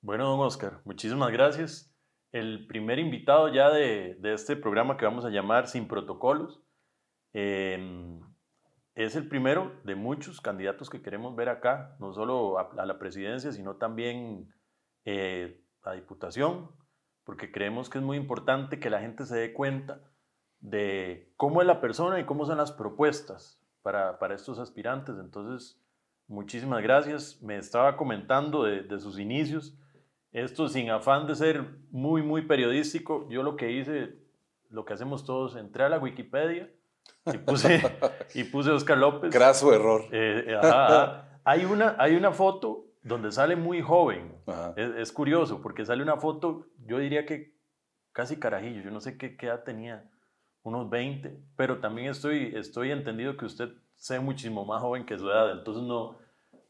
Bueno, don Oscar, muchísimas gracias. El primer invitado ya de, de este programa que vamos a llamar Sin Protocolos. Em, es el primero de muchos candidatos que queremos ver acá, no solo a, la presidencia, sino también eh, a diputación, porque creemos que es muy importante que la gente se dé cuenta de cómo es la persona y cómo son las propuestas para, para estos aspirantes. Entonces, muchísimas gracias. Me estaba comentando de, de sus inicios. Esto sin afán de ser muy, muy periodístico, yo lo que hice, lo que hacemos todos, entré a la Wikipedia y puse, y puse Oscar López. Graso error. Eh, eh, hay, una, hay una foto donde sale muy joven. Es, es, curioso porque sale una foto, yo diría que casi carajillo, yo no sé qué, qué edad tenía, unos 20, pero también estoy, estoy entendido que usted sea muchísimo más joven que su edad, entonces no,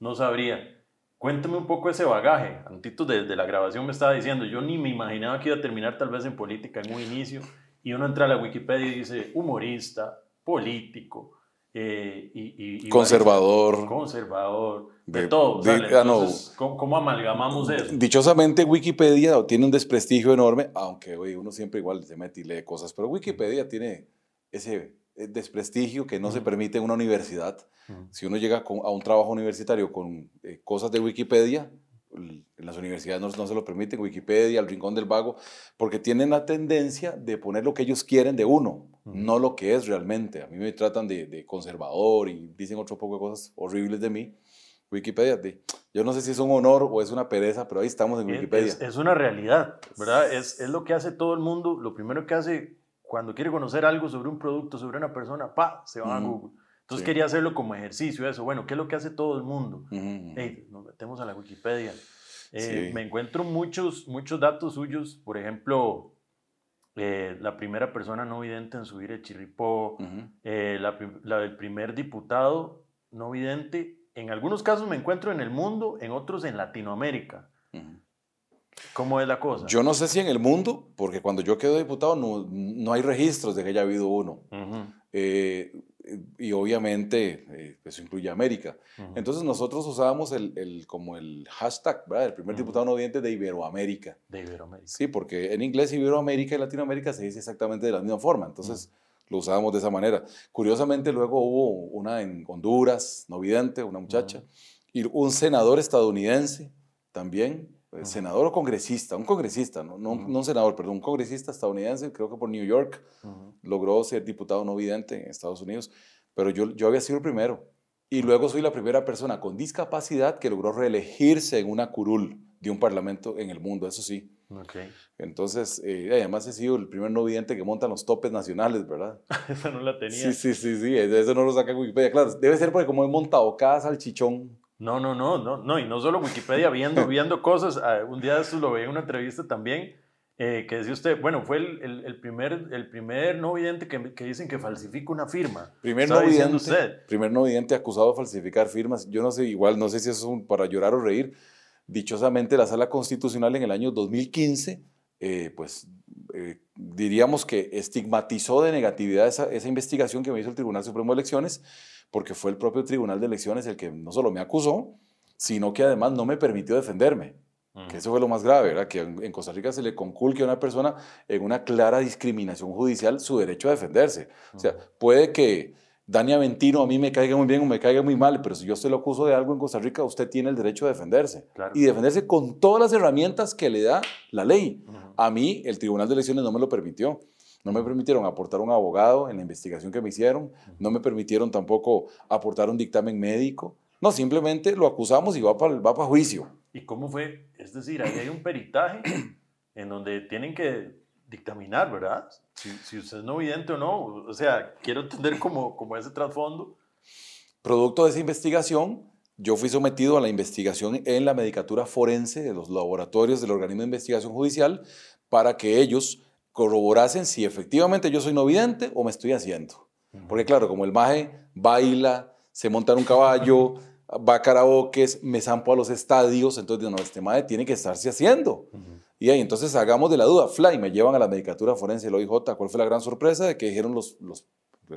no sabría. Cuéntame un poco ese bagaje. Antito desde la grabación me estaba diciendo, yo ni me imaginaba que iba a terminar tal vez en política en un inicio, y uno entra a la Wikipedia y dice humorista, político, eh, y, conservador. conservador, de, todo. Ah, ¿cómo, amalgamamos eso? Dichosamente Wikipedia tiene un desprestigio enorme, aunque uno siempre igual se mete y lee cosas, pero Wikipedia tiene ese desprestigio que no se permite en una universidad. Si uno llega a un trabajo universitario con eh, cosas de Wikipedia, en las universidades no, se lo permiten, Wikipedia, el Rincón del Vago, porque tienen la tendencia de poner lo que ellos quieren de uno, no lo que es realmente. A mí me tratan de, conservador y dicen otro poco de cosas horribles de mí. Wikipedia, yo no sé si es un honor o es una pereza, pero ahí estamos en Wikipedia. Es, una realidad, ¿verdad? Es, es, lo que hace todo el mundo. Lo primero que hace cuando quiere conocer algo sobre un producto, sobre una persona, pa, se va a Google. Entonces quería hacerlo como ejercicio, eso. Bueno, ¿qué es lo que hace todo el mundo? nos metemos a la Wikipedia. Eh, me encuentro muchos, muchos datos suyos, por ejemplo, eh, la primera persona no vidente en subir el chirripó, eh, la, la, del primer diputado no vidente. En algunos casos me encuentro en el mundo, en otros en Latinoamérica. ¿Cómo es la cosa? Yo no sé si en el mundo, porque cuando yo quedo diputado no, no hay registros de que haya habido uno. Eh, y obviamente eh, eso incluye América. Entonces nosotros usábamos el, el, como el hashtag, ¿verdad? El primer diputado no de Iberoamérica. De Iberoamérica. Sí, porque en inglés Iberoamérica y Latinoamérica se dice exactamente de la misma forma. Entonces lo usábamos de esa manera. Curiosamente luego hubo una en Honduras, no vidente, una muchacha, y un senador estadounidense también senador o congresista, un congresista, no, no, un senador, perdón, un congresista estadounidense, creo que por New York, logró ser diputado no vidente en Estados Unidos, pero yo, yo había sido el primero. Y luego soy la primera persona con discapacidad que logró reelegirse en una curul de un parlamento en el mundo, eso sí. Okay. Entonces, eh, además he sido el primer no vidente que monta los topes nacionales, ¿verdad? Esa no la tenía. Sí, sí, sí, sí, eso no lo saca Wikipedia. Claro, debe ser porque como he montado cada salchichón no, no, no, no, no, y no solo Wikipedia, viendo, viendo cosas. Ah, un día de estos lo veía en una entrevista también, eh, que decía usted, bueno, fue el, el, primer, el primer no vidente que, que, dicen que falsifica una firma. Primer no vidente, usted. Primer no vidente acusado de falsificar firmas. Yo no sé, igual, no sé si eso es para llorar o reír. Dichosamente, la Sala Constitucional en el año 2015, eh, pues eh, diríamos que estigmatizó de negatividad esa, esa investigación que me hizo el Tribunal Supremo de Elecciones porque fue el propio Tribunal de Elecciones el que no solo me acusó, sino que además no me permitió defenderme. Que eso fue lo más grave, ¿verdad? Que en Costa Rica se le conculque a una persona en una clara discriminación judicial su derecho a defenderse. O sea, puede que Dani Aventino a mí me caiga muy bien o me caiga muy mal, pero si yo usted lo acuso de algo en Costa Rica, usted tiene el derecho a defenderse. Y defenderse con todas las herramientas que le da la ley. A mí, el Tribunal de Elecciones no me lo permitió. No me permitieron aportar un abogado en la investigación que me hicieron, no me permitieron tampoco aportar un dictamen médico. No, simplemente lo acusamos y va para, va para juicio. ¿Y cómo fue? Es decir, ahí hay un peritaje en donde tienen que dictaminar, ¿verdad? Si, si usted es no vidente o no. O sea, quiero entender como, como ese trasfondo. Producto de esa investigación, yo fui sometido a la investigación en la medicatura forense de los laboratorios del organismo de investigación judicial para que ellos corroborasen si efectivamente yo soy no vidente o me estoy haciendo. Porque claro, como el maje baila, se monta en un caballo, va a karaoke, me zampo a los estadios, entonces no, este maje tiene que estarse haciendo. Y ahí entonces hagamos de la duda, fly, me llevan a la medicatura forense del OIJ. ¿Cuál fue la gran sorpresa? De que dijeron los, los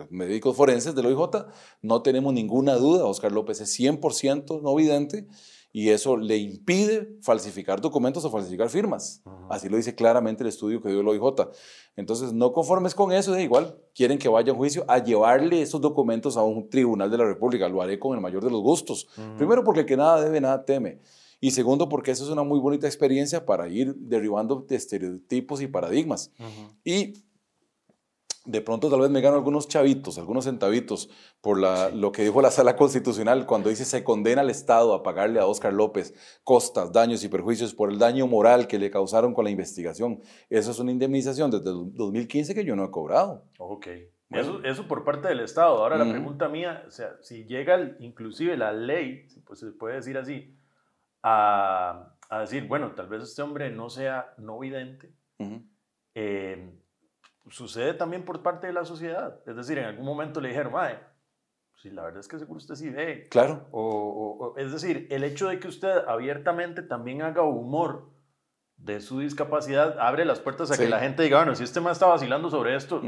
médicos forenses del OIJ, no tenemos ninguna duda, Oscar López es 100% no vidente y eso le impide falsificar documentos o falsificar firmas. Así lo dice claramente el estudio que dio el OIJ. Entonces, no conformes con eso, de igual quieren que vaya a juicio a llevarle esos documentos a un tribunal de la República. Lo haré con el mayor de los gustos. Primero, porque el que nada debe, nada teme. Y segundo, porque eso es una muy bonita experiencia para ir derribando estereotipos y paradigmas. Y de pronto tal vez me gano algunos chavitos, algunos centavitos por la, lo que dijo la sala constitucional cuando dice se condena al Estado a pagarle a Óscar López costas, daños y perjuicios por el daño moral que le causaron con la investigación. Eso es una indemnización desde 2015 que yo no he cobrado. Ok. Eso, eso por parte del Estado. Ahora la pregunta mía, o sea, si llega inclusive la ley, pues se puede decir así, a, a, decir, bueno, tal vez este hombre no sea no vidente, sucede también por parte de la sociedad. Es decir, en algún momento le dijeron, mae, si la verdad es que seguro usted sí ve. Claro. O, es decir, el hecho de que usted abiertamente también haga humor de su discapacidad abre las puertas a que la gente diga, bueno, si este más está vacilando sobre esto,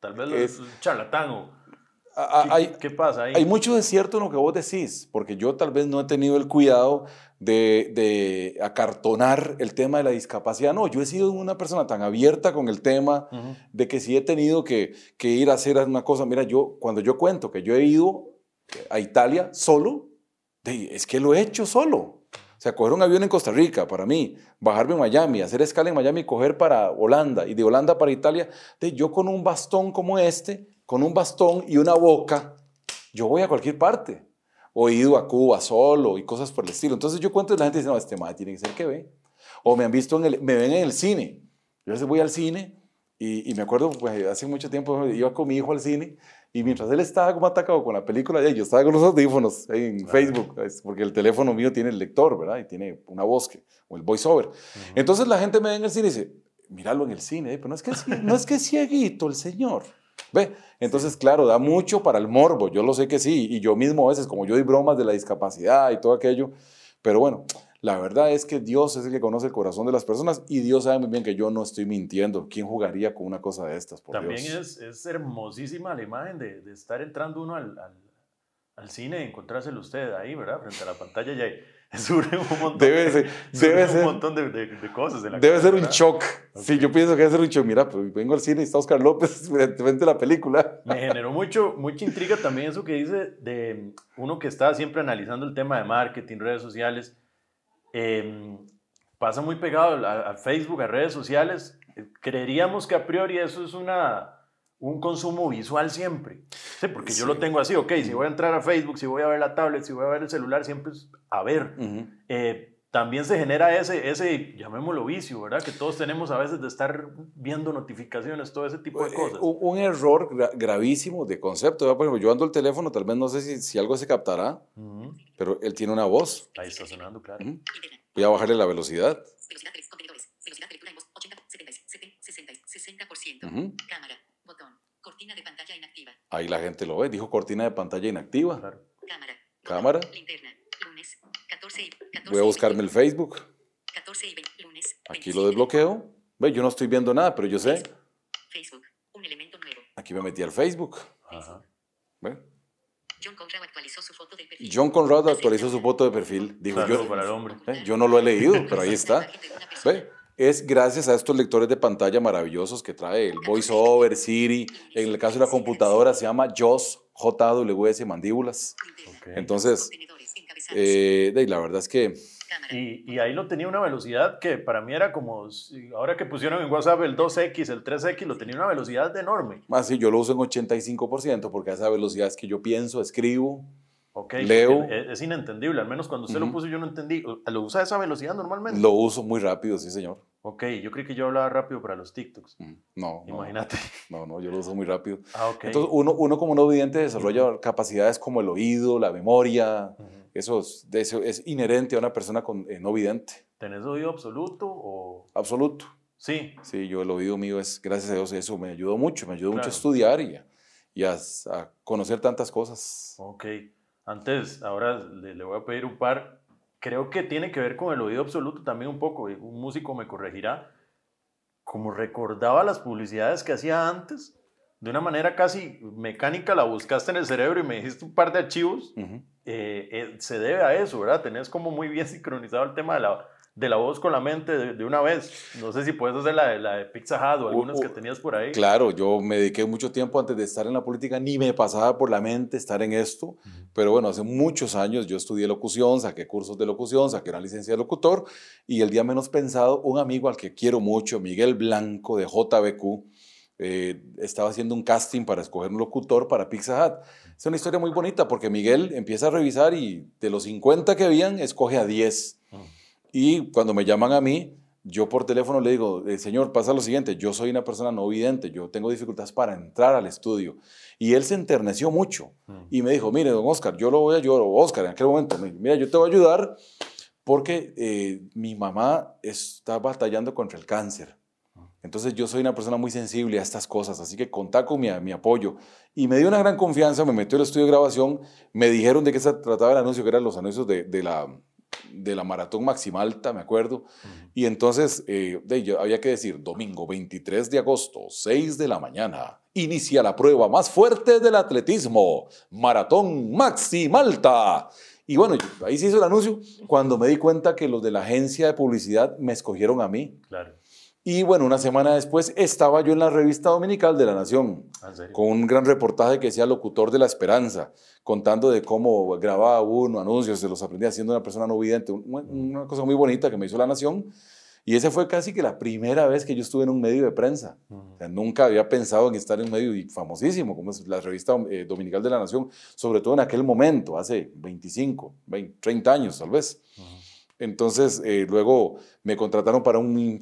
tal vez es un charlatán o ¿Qué, pasa ahí? Hay mucho de cierto en lo que vos decís, porque yo tal vez no he tenido el cuidado de, acartonar el tema de la discapacidad. No, yo he sido una persona tan abierta con el tema de que si he tenido que, ir a hacer una cosa. Mira, yo cuando yo cuento que yo he ido a Italia solo, es que lo he hecho solo. O sea, coger un avión en Costa Rica para mí, bajarme en Miami, hacer escala en Miami coger para Holanda y de Holanda para Italia, de, yo con un bastón como este con un bastón y una boca, yo voy a cualquier parte. O he ido a Cuba solo y cosas por el estilo. Entonces yo cuento y la gente dice, no, este madre tiene que ser que ve. O me han visto, en el, me ven en el cine. Yo a veces voy al cine y, me acuerdo, pues, hace mucho tiempo iba con mi hijo al cine y mientras él estaba como atacado con la película, yo estaba con los audífonos en Facebook, porque el teléfono mío tiene el lector, ¿verdad? Y tiene una voz, que, o el voiceover. Entonces la gente me ve en el cine y dice, míralo en el cine, pero no es que, no es que es cieguito el señor. ¿Ve? Entonces, claro, da mucho para el morbo, yo lo sé que sí, y yo mismo a veces, como yo doy bromas de la discapacidad y todo aquello, pero bueno, la verdad es que Dios es el que conoce el corazón de las personas y Dios sabe muy bien que yo no estoy mintiendo. ¿Quién jugaría con una cosa de estas? También Es, es, hermosísima la imagen de, de estar entrando uno al, al, al cine y encontrárselo usted ahí, ¿verdad? Frente a la pantalla y ahí sobre un montón, debe ser, debe ser, un montón de, de, cosas. De la debe ser un shock. Sí, yo pienso que debe ser un shock. Mira, pues vengo al cine y está Oscar López frente la película. Me generó mucho, mucha intriga también eso que dice de uno que está siempre analizando el tema de marketing, redes sociales. Em, pasa muy pegado a, a Facebook, a redes sociales. Creeríamos que a priori eso es una un consumo visual siempre. Sí, porque yo lo tengo así, ok, si voy a entrar a Facebook, si voy a ver la tablet, si voy a ver el celular, siempre es a ver. Eh, también se genera ese, ese, llamémoslo vicio, ¿verdad? Que todos tenemos a veces de estar viendo notificaciones, todo ese tipo de eh, cosas. Un, error gravísimo de concepto. Por ejemplo, yo ando el teléfono, tal vez no sé si, si algo se captará, pero él tiene una voz. Ahí está sonando, claro. Voy a bajarle la velocidad. Velocidad Velocidad de lectura en voz 80, 70, 60, 60%. Cámara. Cortina de pantalla inactiva. Ahí la gente lo ve, dijo cortina de pantalla inactiva. Cámara. Cámara. Linterna. Lunes. 14 y, 14 Voy a buscarme el Facebook. 14 y 20, lunes. Aquí lo desbloqueo. Ve, yo no estoy viendo nada, pero yo sé. Facebook. Un elemento nuevo. Aquí me metí al Facebook. Ajá. ¿Ve? John Conrad actualizó su foto de perfil. John Conrad actualizó su foto de perfil. Dijo yo. Para el hombre. ¿eh? Yo no lo he leído, pero ahí está. ¿Ve? Es gracias a estos lectores de pantalla maravillosos que trae el VoiceOver, Siri. En el caso de la computadora se llama JOS, JWS Mandíbulas. Entonces, eh, la verdad es que... Y, ahí lo tenía una velocidad que para mí era como, ahora que pusieron en WhatsApp el 2X, el 3X, lo tenía una velocidad enorme. Ah, sí, yo lo uso en 85% porque a esa velocidad es que yo pienso, escribo, Leo. Es, inentendible, al menos cuando usted lo puso yo no entendí. ¿Lo usa a esa velocidad normalmente? Lo uso muy rápido, sí, señor. Ok, yo creí que yo hablaba rápido para los TikToks. No. Imagínate. No, no, yo lo uso muy rápido. Ah, ok. Entonces, uno, uno como no vidente desarrolla capacidades como el oído, la memoria. eso, es, eso, es, inherente a una persona con, eh, no vidente. ¿Tenés oído absoluto o...? Absoluto. Sí. Sí, yo el oído mío es, gracias a Dios, eso me ayudó mucho. Me ayudó mucho a estudiar y, y a, a conocer tantas cosas. Ok. Antes, ahora le, voy a pedir un par. Creo que tiene que ver con el oído absoluto también un poco. Un músico me corregirá. Como recordaba las publicidades que hacía antes, de una manera casi mecánica la buscaste en el cerebro y me dijiste un par de archivos, eh, eh, se debe a eso, ¿verdad? Tenés como muy bien sincronizado el tema de la, de la voz con la mente de, una vez. No sé si puedes hacer la de, la de Pizza Hut o algunas que tenías por ahí. Claro, yo me dediqué mucho tiempo antes de estar en la política, ni me pasaba por la mente estar en esto, pero bueno, hace muchos años yo estudié locución, saqué cursos de locución, saqué una licencia de locutor y el día menos pensado, un amigo al que quiero mucho, Miguel Blanco de JBQ, eh, estaba haciendo un casting para escoger un locutor para Pizza Hut. Es una historia muy bonita porque Miguel empieza a revisar y de los 50 que habían, escoge a 10. Y cuando me llaman a mí, yo por teléfono le digo, eh, señor, pasa lo siguiente, yo soy una persona no vidente, yo tengo dificultades para entrar al estudio. Y él se enterneció mucho y me dijo, mire, don Oscar, yo lo voy a ayudar, Oscar, en aquel momento, mira, yo te voy a ayudar porque eh, mi mamá está batallando contra el cáncer. Entonces yo soy una persona muy sensible a estas cosas, así que contá con mi, mi, apoyo. Y me dio una gran confianza, me metió el estudio de grabación, me dijeron de qué se trataba el anuncio, que eran los anuncios de, de la, de la Maratón Maximalta, me acuerdo. Y entonces eh, de, había que decir, domingo 23 de agosto, 6 de la mañana, inicia la prueba más fuerte del atletismo, Maratón Maximalta. Y bueno, ahí se hizo el anuncio cuando me di cuenta que los de la agencia de publicidad me escogieron a mí. Claro. Y bueno, una semana después estaba yo en la revista dominical de La Nación, ¿Ah, con un gran reportaje que decía Locutor de la Esperanza, contando de cómo grababa uno anuncios, se los aprendía siendo una persona no vidente, una cosa muy bonita que me hizo La Nación. Y esa fue casi que la primera vez que yo estuve en un medio de prensa. nunca había pensado en estar en un medio famosísimo, como es la revista eh, dominical de La Nación, sobre todo en aquel momento, hace 25, 20, 30 años tal vez. Entonces, eh, luego me contrataron para un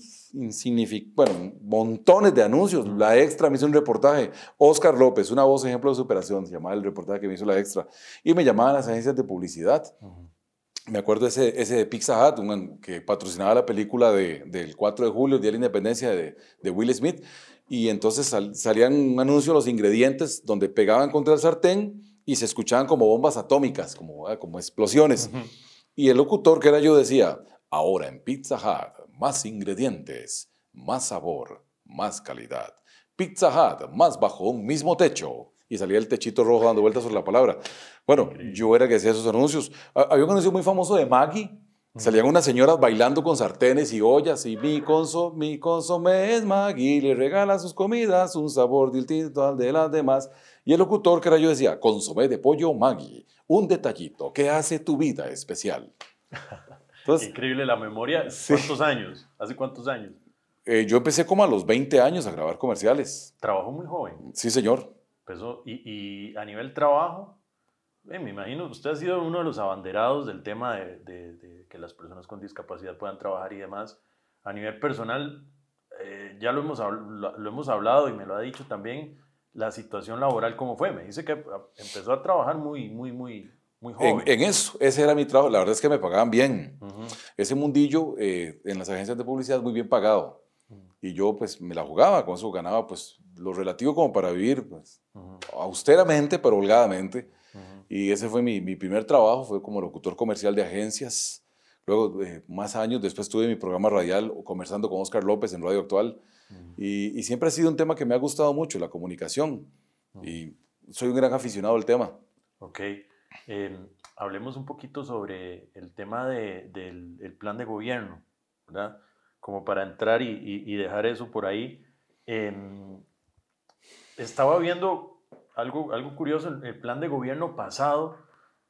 bueno, montones de anuncios. La Extra me hizo un reportaje. Oscar López, una voz ejemplo de superación, se llamaba el reportaje que me hizo la Extra. Y me llamaban las agencias de publicidad. Me acuerdo ese, ese de Pizza Hut, que patrocinaba la película de, del 4 de julio, el Día de la Independencia de, de Will Smith. Y entonces salían un anuncio los ingredientes donde pegaban contra el sartén y se escuchaban como bombas atómicas, como, ah, como explosiones. Y el locutor que era yo decía, ahora en Pizza Hut, más ingredientes, más sabor, más calidad. Pizza Hut, más bajo un mismo techo. Y salía el techito rojo dando vueltas sobre la palabra. Bueno, yo era que hacía esos anuncios. Había un anuncio muy famoso de Maggie. Salían unas señoras bailando con sartenes y ollas y mi, conso, mi consomé es Maggie, le regala sus comidas un sabor distinto al de las demás. Y el locutor que era yo decía, consomé de pollo Maggie, un detallito que hace tu vida especial. Increíble la memoria. ¿Cuántos años? ¿Hace cuántos años? Eh, yo empecé como a los 20 años a grabar comerciales. ¿Trabajó muy joven? Sí, señor. Empezó, y, a nivel trabajo, eh, me imagino, usted ha sido uno de los abanderados del tema de, que las personas con discapacidad puedan trabajar y demás. A nivel personal, eh, ya lo hemos, lo hemos hablado y me lo ha dicho también, la situación laboral cómo fue. Me dice que empezó a trabajar muy, muy, muy, muy joven. En, eso, ese era mi trabajo. La verdad es que me pagaban bien. Ese mundillo eh, en las agencias de publicidad muy bien pagado. Y yo pues me la jugaba, con eso ganaba pues lo relativo como para vivir pues, austeramente, pero holgadamente. Y ese fue mi, mi, primer trabajo, fue como locutor comercial de agencias. Luego, eh, más años después tuve mi programa radial conversando con Oscar López en Radio Actual. Y, y, siempre ha sido un tema que me ha gustado mucho, la comunicación. Y soy un gran aficionado al tema. Ok. Em, hablemos un poquito sobre el tema de, del plan de gobierno, ¿verdad? Como para entrar y, y, dejar eso por ahí. Em, estaba viendo algo, algo curioso, en el plan de gobierno pasado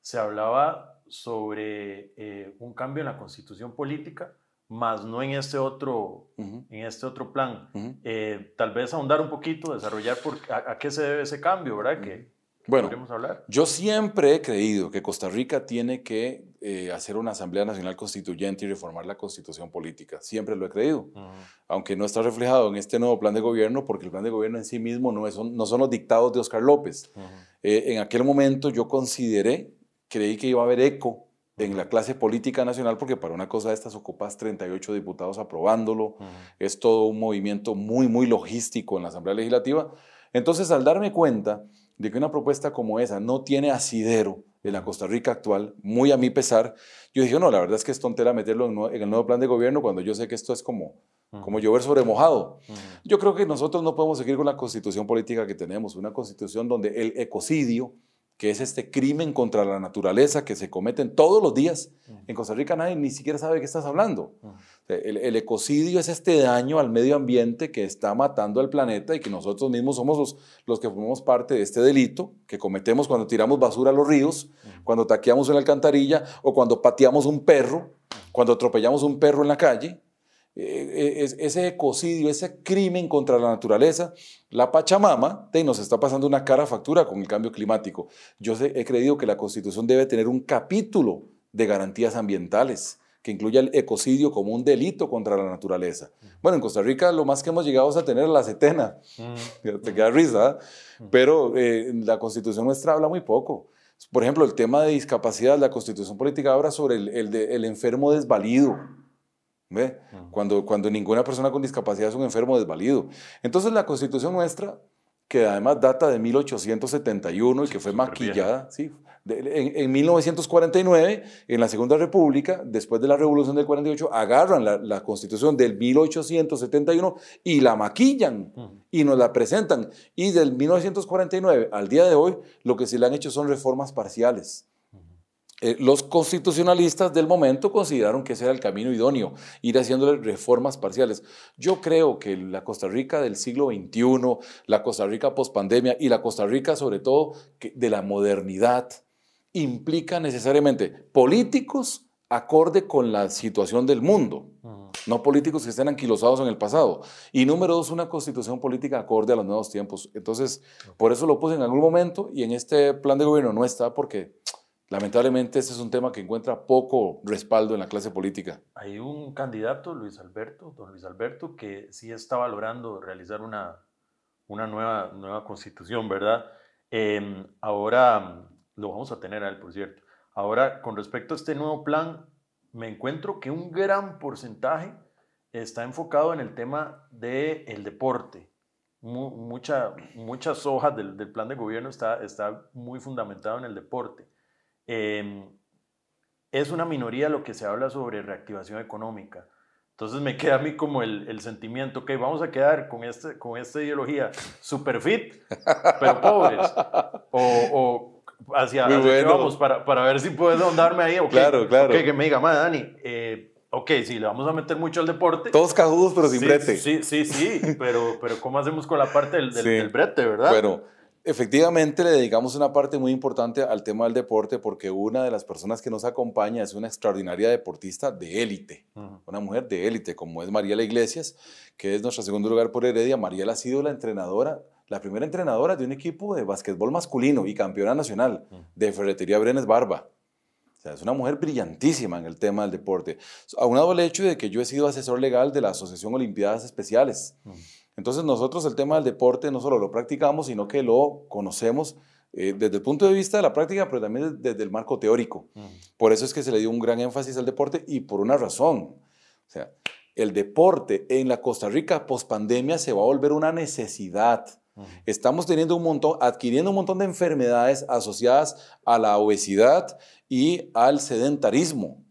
se hablaba sobre eh, un cambio en la constitución política más no en este otro, en este otro plan. Eh, tal vez ahondar un poquito, desarrollar por, a, qué se debe ese cambio, ¿verdad? Que, bueno, hablar. yo siempre he creído que Costa Rica tiene que eh, hacer una Asamblea Nacional Constituyente y reformar la constitución política. Siempre lo he creído. Aunque no está reflejado en este nuevo plan de gobierno, porque el plan de gobierno en sí mismo no, es, no son los dictados de Oscar López. Eh, en aquel momento yo consideré, creí que iba a haber eco en la clase política nacional, porque para una cosa de estas ocupas 38 diputados aprobándolo, es todo un movimiento muy, muy logístico en la Asamblea Legislativa. Entonces, al darme cuenta de que una propuesta como esa no tiene asidero en la Costa Rica actual, muy a mi pesar, yo dije, no, la verdad es que es tontera meterlo en, el nuevo plan de gobierno cuando yo sé que esto es como, como llover sobre mojado. Yo creo que nosotros no podemos seguir con la constitución política que tenemos, una constitución donde el ecocidio, que es este crimen contra la naturaleza que se cometen todos los días. En Costa Rica nadie ni siquiera sabe de qué estás hablando. el, ecocidio es este daño al medio ambiente que está matando al planeta y que nosotros mismos somos los, los que formamos parte de este delito que cometemos cuando tiramos basura a los ríos, cuando taqueamos una alcantarilla o cuando pateamos un perro, cuando atropellamos un perro en la calle. Eh, eh, ese ecocidio, ese crimen contra la naturaleza, la Pachamama nos está pasando una cara factura con el cambio climático. Yo he creído que la Constitución debe tener un capítulo de garantías ambientales que incluya el ecocidio como un delito contra la naturaleza. Bueno, en Costa Rica lo más que hemos llegado es a tener la setena. Te queda risa, pero eh, la Constitución nuestra habla muy poco. Por ejemplo, el tema de discapacidad, la Constitución política habla sobre el, el enfermo desvalido ¿Ve? Cuando, cuando ninguna persona con discapacidad es un enfermo desvalido. Entonces la constitución nuestra, que además data de 1871 y que fue maquillada, sí, en, en, 1949, en la Segunda República, después de la Revolución del 48, agarran la, la constitución del 1871 y la maquillan y nos la presentan. Y del 1949 al día de hoy, lo que se le han hecho son reformas parciales. Eh, los constitucionalistas del momento consideraron que ese era el camino idóneo, ir haciéndole reformas parciales. Yo creo que la Costa Rica del siglo XXI, la Costa Rica pospandemia y la Costa Rica sobre todo de la modernidad implica necesariamente políticos acorde con la situación del mundo, no políticos que estén anquilosados en el pasado. Y número dos, una constitución política acorde a los nuevos tiempos. Entonces, por eso lo puse en algún momento y en este plan de gobierno no está porque Lamentablemente este es un tema que encuentra poco respaldo en la clase política. Hay un candidato, Luis Alberto, don Luis Alberto, que sí está valorando realizar una, una nueva, nueva constitución, ¿verdad? Em, ahora lo vamos a tener a él, por cierto. Ahora, con respecto a este nuevo plan, me encuentro que un gran porcentaje está enfocado en el tema del deporte. mucha, muchas hojas del, del, plan de gobierno está, está muy fundamentado en el deporte. Em, es una minoría lo que se habla sobre reactivación económica. Entonces me queda a mí como el, el sentimiento, que vamos a quedar con, este, con esta ideología super fit, pero pobres. O, hacia, hacia vamos para, para, ver si puedo darme ahí. Okay, claro, claro. que me diga, Dani, eh, ok, sí, le vamos a meter mucho al deporte. Todos cajudos, pero sin brete. Sí, sí, sí, pero, pero ¿cómo hacemos con la parte del, del brete, verdad? Bueno, Efectivamente, le dedicamos una parte muy importante al tema del deporte porque una de las personas que nos acompaña es una extraordinaria deportista de élite, una mujer de élite, como es Mariela Iglesias, que es nuestro segundo lugar por Heredia. Mariela ha sido la entrenadora, la primera entrenadora de un equipo de básquetbol masculino y campeona nacional de Ferretería Brenes Barba. O sea, es una mujer brillantísima en el tema del deporte. Aunado al hecho de que yo he sido asesor legal de la Asociación Olimpiadas Especiales. Entonces nosotros el tema del deporte no solo lo practicamos, sino que lo conocemos eh, desde el punto de vista de la práctica, pero también desde el marco teórico. Por eso es que se le dio un gran énfasis al deporte y por una razón. O sea, el deporte en la Costa Rica post pandemia se va a volver una necesidad. Estamos teniendo un montón, adquiriendo un montón de enfermedades asociadas a la obesidad y al sedentarismo.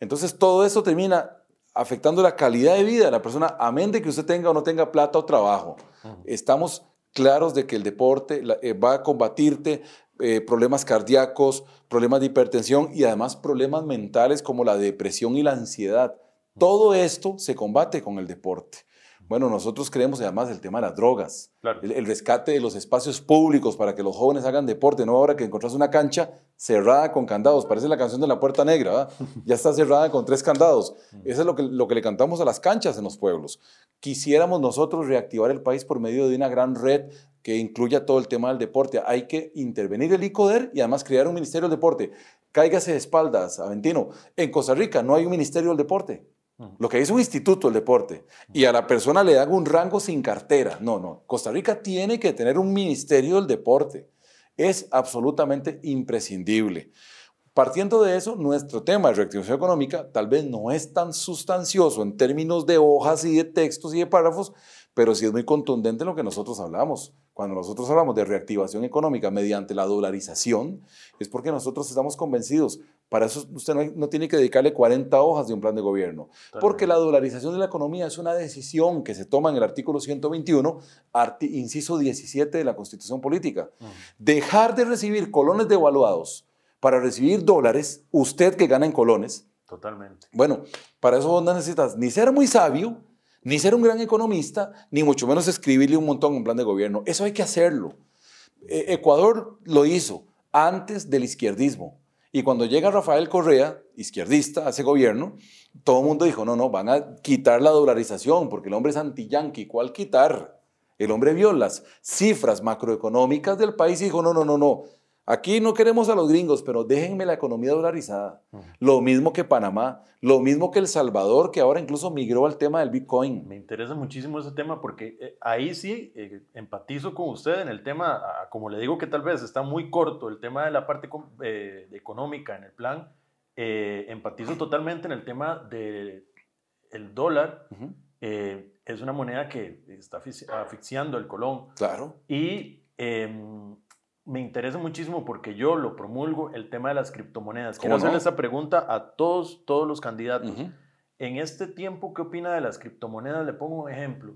Entonces todo eso termina afectando la calidad de vida de la persona, amén de que usted tenga o no tenga plata o trabajo. Estamos claros de que el deporte eh, va a combatirte eh, problemas cardíacos, problemas de hipertensión y además problemas mentales como la depresión y la ansiedad. Todo esto se combate con el deporte. Bueno, nosotros creemos además el tema de las drogas, el, rescate de los espacios públicos para que los jóvenes hagan deporte, no ahora que encontrás una cancha cerrada con candados, parece la canción de la Puerta Negra, ¿verdad? ya está cerrada con tres candados. Eso es lo que, lo que le cantamos a las canchas en los pueblos. Quisiéramos nosotros reactivar el país por medio de una gran red que incluya todo el tema del deporte. Hay que intervenir el ICODER y además crear un ministerio del deporte. Cáigase de espaldas, Aventino. En Costa Rica no hay un ministerio del deporte. Lo que es un instituto el deporte y a la persona le dan un rango sin cartera. No, no. Costa Rica tiene que tener un ministerio del deporte. Es absolutamente imprescindible. Partiendo de eso, nuestro tema de reactivación económica tal vez no es tan sustancioso en términos de hojas y de textos y de párrafos, pero sí es muy contundente lo que nosotros hablamos. Cuando nosotros hablamos de reactivación económica mediante la dolarización, es porque nosotros estamos convencidos. Para eso usted no, tiene que dedicarle 40 hojas de un plan de gobierno, porque la dolarización de la economía es una decisión que se toma en el artículo 121, inciso 17 de la Constitución Política. Dejar de recibir colones devaluados para recibir dólares, usted que gana en colones. Totalmente. Bueno, para eso no necesitas ni ser muy sabio, ni ser un gran economista, ni mucho menos escribirle un montón un plan de gobierno. Eso hay que hacerlo. E, Ecuador lo hizo antes del izquierdismo. Y cuando llega Rafael Correa, izquierdista, a ese gobierno, todo el mundo dijo, no, no, van a quitar la dolarización porque el hombre es anti-yanqui. ¿Cuál quitar? El hombre vio las cifras macroeconómicas del país y dijo, no, no, no, no, Aquí no queremos a los gringos, pero déjenme la economía dolarizada. Lo mismo que Panamá, lo mismo que El Salvador, que ahora incluso migró al tema del Bitcoin. Me interesa muchísimo ese tema porque eh, ahí sí eh, empatizo con usted en el tema, ah, como le digo que tal vez está muy corto el tema de la parte eh, económica en el plan, empatizo totalmente en el tema del el dólar. es una moneda que está asfixiando el colón. Claro. Y em, me interesa muchísimo porque yo lo promulgo el tema de las criptomonedas. Quiero hacerle esa pregunta a todos, todos los candidatos. En este tiempo, ¿qué opina de las criptomonedas? Le pongo un ejemplo.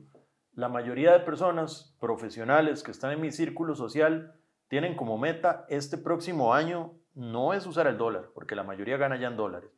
La mayoría de personas profesionales que están en mi círculo social tienen como meta este próximo año no es usar el dólar, porque la mayoría gana ya en dólares,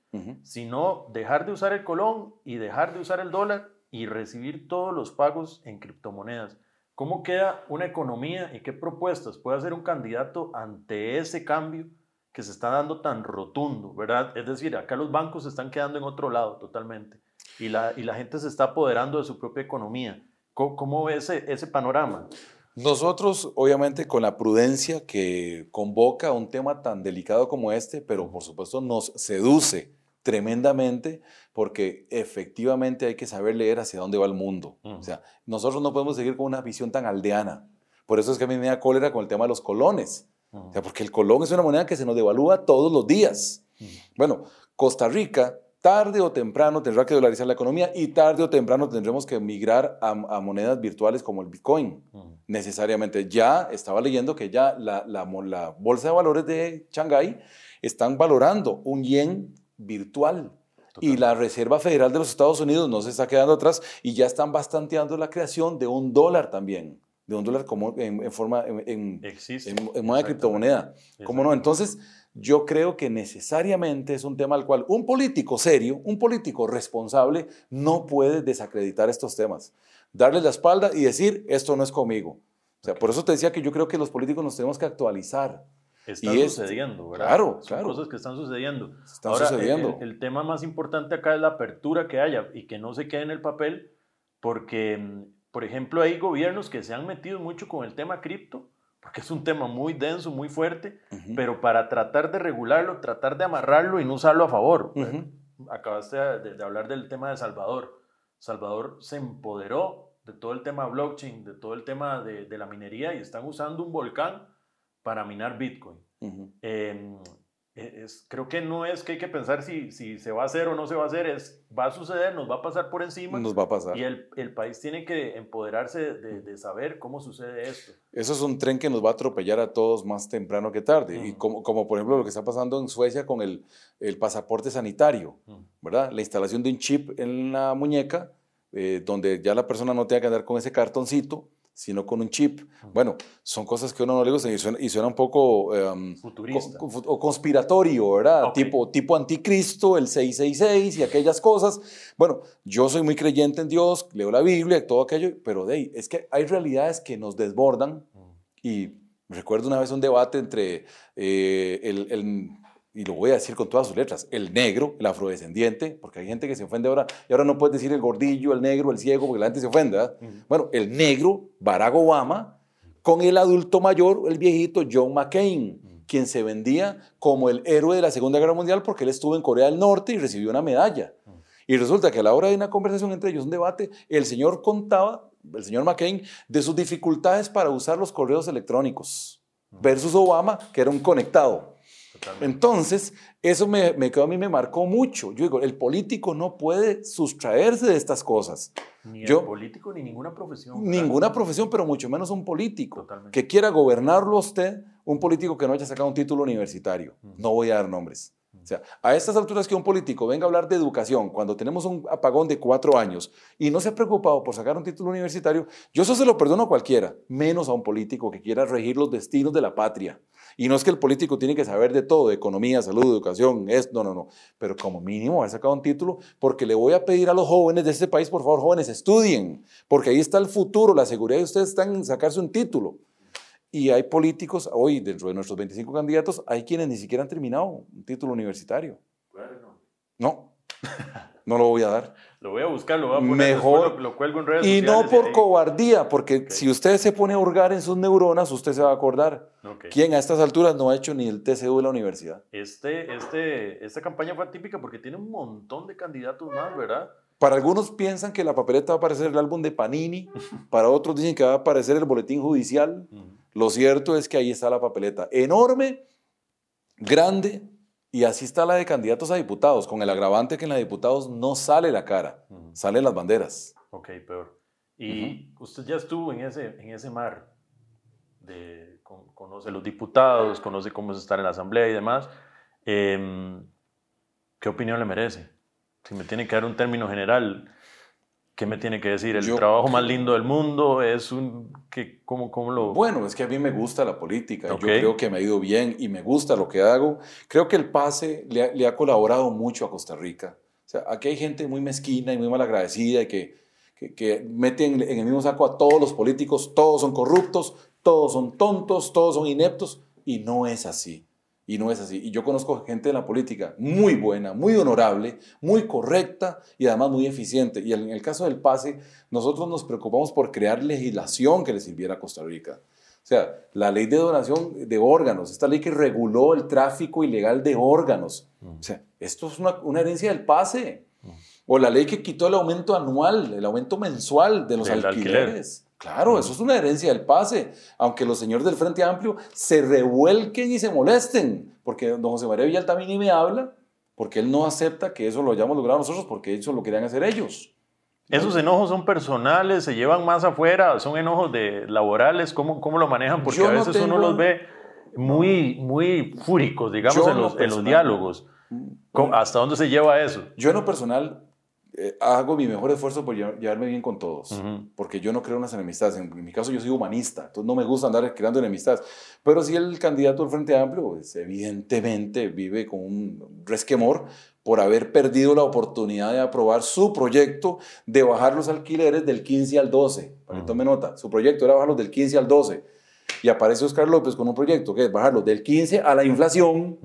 sino dejar de usar el colón y dejar de usar el dólar y recibir todos los pagos en criptomonedas. ¿Cómo queda una economía y qué propuestas puede hacer un candidato ante ese cambio que se está dando tan rotundo, verdad? Es decir, acá los bancos se están quedando en otro lado totalmente y la, y la gente se está apoderando de su propia economía. ¿Cómo, ve ese, ese panorama? Nosotros, obviamente, con la prudencia que convoca un tema tan delicado como este, pero por supuesto nos seduce tremendamente porque efectivamente hay que saber leer hacia dónde va el mundo. O sea, nosotros no podemos seguir con una visión tan aldeana. Por eso es que a mí me da cólera con el tema de los colones. O sea, porque el colón es una moneda que se nos devalúa todos los días. Bueno, Costa Rica, tarde o temprano tendrá que dolarizar la economía y tarde o temprano tendremos que migrar a, monedas virtuales como el Bitcoin. Necesariamente. Ya estaba leyendo que ya la, la, la bolsa de valores de Shanghái están valorando un yen virtual. Y la Reserva Federal de los Estados Unidos no se está quedando atrás y ya están bastanteando la creación de un dólar también, de un dólar como en, forma, en, en, moda de criptomoneda. ¿Cómo no? Entonces, yo creo que necesariamente es un tema al cual un político serio, un político responsable, no puede desacreditar estos temas. Darle la espalda y decir, esto no es conmigo. O sea, por eso te decía que yo creo que los políticos nos tenemos que actualizar. Está sucediendo, ¿verdad? Claro, Son cosas que están sucediendo. Están sucediendo. El, tema más importante acá es la apertura que haya y que no se quede en el papel, porque, mm, por ejemplo, hay gobiernos que se han metido mucho con el tema cripto, porque es un tema muy denso, muy fuerte, pero para tratar de regularlo, tratar de amarrarlo y no usarlo a favor. Acabaste de, hablar del tema de Salvador. Salvador se empoderó de todo el tema blockchain, de todo el tema de, de la minería y están usando un volcán para minar Bitcoin. Em, e, es, creo que no es que hay que pensar si, si se va a hacer o no se va a hacer, es va a suceder, nos va a pasar por encima. Nos va a pasar. Y el, el país tiene que empoderarse de, de, saber cómo sucede esto. Eso es un tren que nos va a atropellar a todos más temprano que tarde. Y como, como, por ejemplo lo que está pasando en Suecia con el, el pasaporte sanitario, ¿verdad? La instalación de un chip en la muñeca, eh, donde ya la persona no tenga que andar con ese cartoncito sino con un chip. Bueno, son cosas que uno no le gusta y suena, un poco em, futurista o conspiratorio, ¿verdad? Tipo, tipo anticristo, el 666 y aquellas cosas. Bueno, yo soy muy creyente en Dios, leo la Biblia y todo aquello, pero de es que hay realidades que nos desbordan y recuerdo una vez un debate entre eh, el, el y lo voy a decir con todas sus letras, el negro, el afrodescendiente, porque hay gente que se ofende ahora, y ahora no puedes decir el gordillo, el negro, el ciego, porque la gente se ofende. Bueno, el negro, Barack Obama, con el adulto mayor, el viejito John McCain, quien se vendía como el héroe de la Segunda Guerra Mundial porque él estuvo en Corea del Norte y recibió una medalla. Y resulta que a la hora de una conversación entre ellos, un debate, el señor contaba, el señor McCain, de sus dificultades para usar los correos electrónicos, versus Obama, que era un conectado. Entonces, eso me, me quedó a mí, me marcó mucho. Yo digo, el político no puede sustraerse de estas cosas. Ni el político ni ninguna profesión. Ninguna profesión, pero mucho menos un político. Que quiera gobernarlo a usted, un político que no haya sacado un título universitario. No voy a dar nombres. O sea, a estas alturas que un político venga a hablar de educación cuando tenemos un apagón de cuatro años y no se ha preocupado por sacar un título universitario, yo eso se lo perdono a cualquiera, menos a un político que quiera regir los destinos de la patria. Y no es que el político tiene que saber de todo, de economía, salud, educación, es, no, no, no. Pero como mínimo haber sacado un título, porque le voy a pedir a los jóvenes de este país, por favor, jóvenes, estudien, porque ahí está el futuro, la seguridad de ustedes están en sacarse un título. Y hay políticos, hoy dentro de nuestros 25 candidatos, hay quienes ni siquiera han terminado un título universitario. No, no lo voy a dar. Lo voy a buscar, lo voy a poner, Mejor, lo, cuelgo en redes Y no por cobardía, porque si usted se pone a hurgar en sus neuronas, usted se va a acordar. ¿Quién a estas alturas no ha hecho ni el TCU de la universidad? Este, este, esta campaña fue típica porque tiene un montón de candidatos más, ¿verdad? Para algunos piensan que la papeleta va a aparecer el álbum de Panini, para otros dicen que va a aparecer el boletín judicial. Lo cierto es que ahí está la papeleta, enorme, grande, y así está la de candidatos a diputados, con el agravante que en la de diputados no sale la cara, salen las banderas. Ok, peor. Y usted ya estuvo en ese, en ese mar, de, conoce los diputados, conoce cómo es estar en la asamblea y demás. Em, ¿Qué opinión le merece? Si me tiene que dar un término general, ¿Qué me tiene que decir? ¿El trabajo más lindo del mundo? ¿Es un... Que, ¿cómo, ¿Cómo lo...? Bueno, es que a mí me gusta la política. Yo creo que me ha ido bien y me gusta lo que hago. Creo que el PASE le ha, colaborado mucho a Costa Rica. O sea, aquí hay gente muy mezquina y muy malagradecida y que, que, que meten en el mismo saco a todos los políticos. Todos son corruptos, todos son tontos, todos son ineptos. Y no es así. Y no es así. Y yo conozco gente de la política muy buena, muy honorable, muy correcta y además muy eficiente. Y en el caso del pase, nosotros nos preocupamos por crear legislación que le sirviera a Costa Rica. O sea, la ley de donación de órganos, esta ley que reguló el tráfico ilegal de órganos. O sea, esto es una, herencia del pase. O la ley que quitó el aumento anual, el aumento mensual de los alquileres. Claro, eso es una herencia del pase, aunque los señores del Frente Amplio se revuelquen y se molesten, porque don José María Villal también ni me habla, porque él no acepta que eso lo hayamos logrado nosotros, porque eso lo querían hacer ellos. ¿Esos enojos son personales, se llevan más afuera, son enojos de laborales? ¿Cómo, cómo lo manejan? Porque a veces uno los ve muy, muy fúricos, digamos, en los, en los, diálogos. ¿Hasta dónde se lleva eso? Yo en lo personal eh, hago mi mejor esfuerzo por llevarme bien con todos, porque yo no creo en las enemistades. En, mi caso, yo soy humanista, entonces no me gusta andar creando enemistades. Pero si el candidato del Frente Amplio, pues, evidentemente vive con un resquemor por haber perdido la oportunidad de aprobar su proyecto de bajar los alquileres del 15 al 12. Para que tome nota, su proyecto era bajarlos del 15 al 12. Y aparece Oscar López con un proyecto que es bajarlos del 15 a la inflación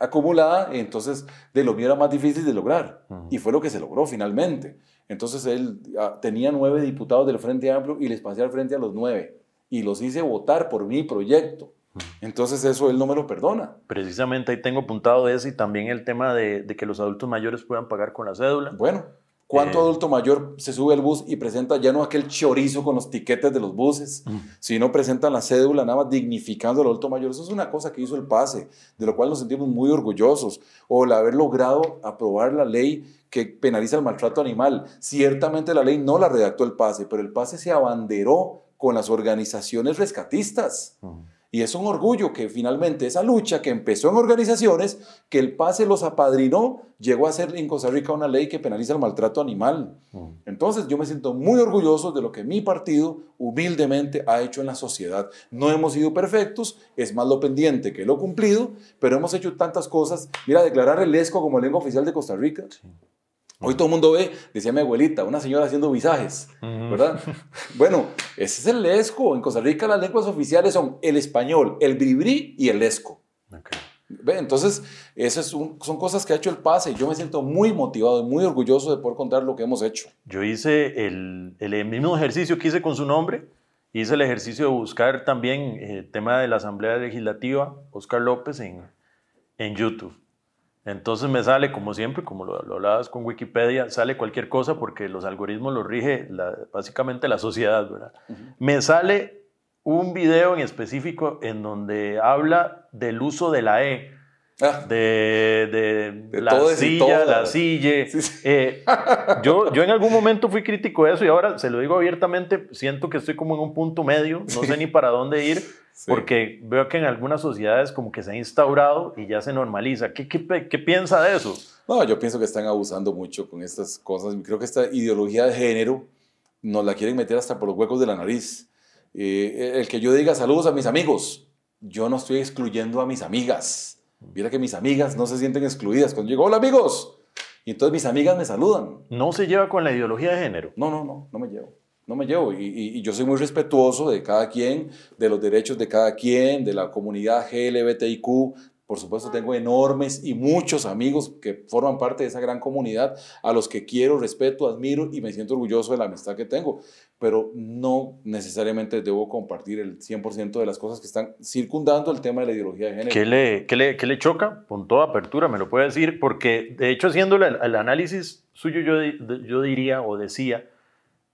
acumulada, entonces de lo mío era más difícil de lograr. Y fue lo que se logró finalmente. Entonces él ah, tenía nueve diputados del Frente Amplio y les pasé al frente a los nueve. Y los hice votar por mi proyecto. Entonces eso él no me lo perdona. Precisamente ahí tengo apuntado eso y también el tema de, de que los adultos mayores puedan pagar con la cédula. Bueno, ¿Cuánto eh. adulto mayor se sube al bus y presenta ya no aquel chorizo con los tiquetes de los buses, mm. sino presentan la cédula nada más dignificando al adulto mayor? Eso es una cosa que hizo el PASE, de lo cual nos sentimos muy orgullosos. O el haber logrado aprobar la ley que penaliza el maltrato animal. Ciertamente la ley no la redactó el PASE, pero el PASE se abanderó con las organizaciones rescatistas. Mm. Y es un orgullo que finalmente esa lucha que empezó en organizaciones, que el PASE los apadrinó, llegó a ser en Costa Rica una ley que penaliza el maltrato animal. Mm. Entonces yo me siento muy orgulloso de lo que mi partido humildemente ha hecho en la sociedad. No hemos sido perfectos, es más lo pendiente que lo cumplido, pero hemos hecho tantas cosas. Mira, declarar el ESCO como lengua oficial de Costa Rica. Hoy todo el mundo ve, decía mi abuelita, una señora haciendo visajes, ¿verdad? bueno, ese es el lesco. En Costa Rica las lenguas oficiales son el español, el bribri y el lesco. ¿Ve? Entonces, esas son cosas que ha hecho el PASE. Yo me siento muy motivado y muy orgulloso de poder contar lo que hemos hecho. Yo hice el, el mismo ejercicio que hice con su nombre. Hice el ejercicio de buscar también el eh, tema de la Asamblea Legislativa, Oscar López, en, en YouTube. Entonces me sale, como siempre, como lo, hablabas con Wikipedia, sale cualquier cosa porque los algoritmos los rige básicamente la sociedad, ¿verdad? Me sale un video en específico en donde habla del uso de la E Ah. de, de, la silla, la silla. Eh, yo, yo en algún momento fui crítico de eso y ahora se lo digo abiertamente, siento que estoy como en un punto medio, no sé ni para dónde ir, porque veo que en algunas sociedades como que se ha instaurado y ya se normaliza. ¿Qué, qué, qué piensa de eso? No, yo pienso que están abusando mucho con estas cosas. Creo que esta ideología de género nos la quieren meter hasta por los huecos de la nariz. Eh, el que yo diga saludos a mis amigos, yo no estoy excluyendo a mis amigas Mira que mis amigas no se sienten excluidas. Cuando llego, hola amigos, y entonces mis amigas me saludan. ¿No se lleva con la ideología de género? No, no, no, no me llevo. No me llevo. Y, y, yo soy muy respetuoso de cada quien, de los derechos de cada quien, de la comunidad GLBTIQ, por supuesto, tengo enormes y muchos amigos que forman parte de esa gran comunidad a los que quiero, respeto, admiro y me siento orgulloso de la amistad que tengo. Pero no necesariamente debo compartir el 100% de las cosas que están circundando el tema de la ideología de género. ¿Qué le, qué le, qué le choca? Con toda apertura, me lo puede decir, porque de hecho, haciendo el, el análisis suyo, yo, yo diría o decía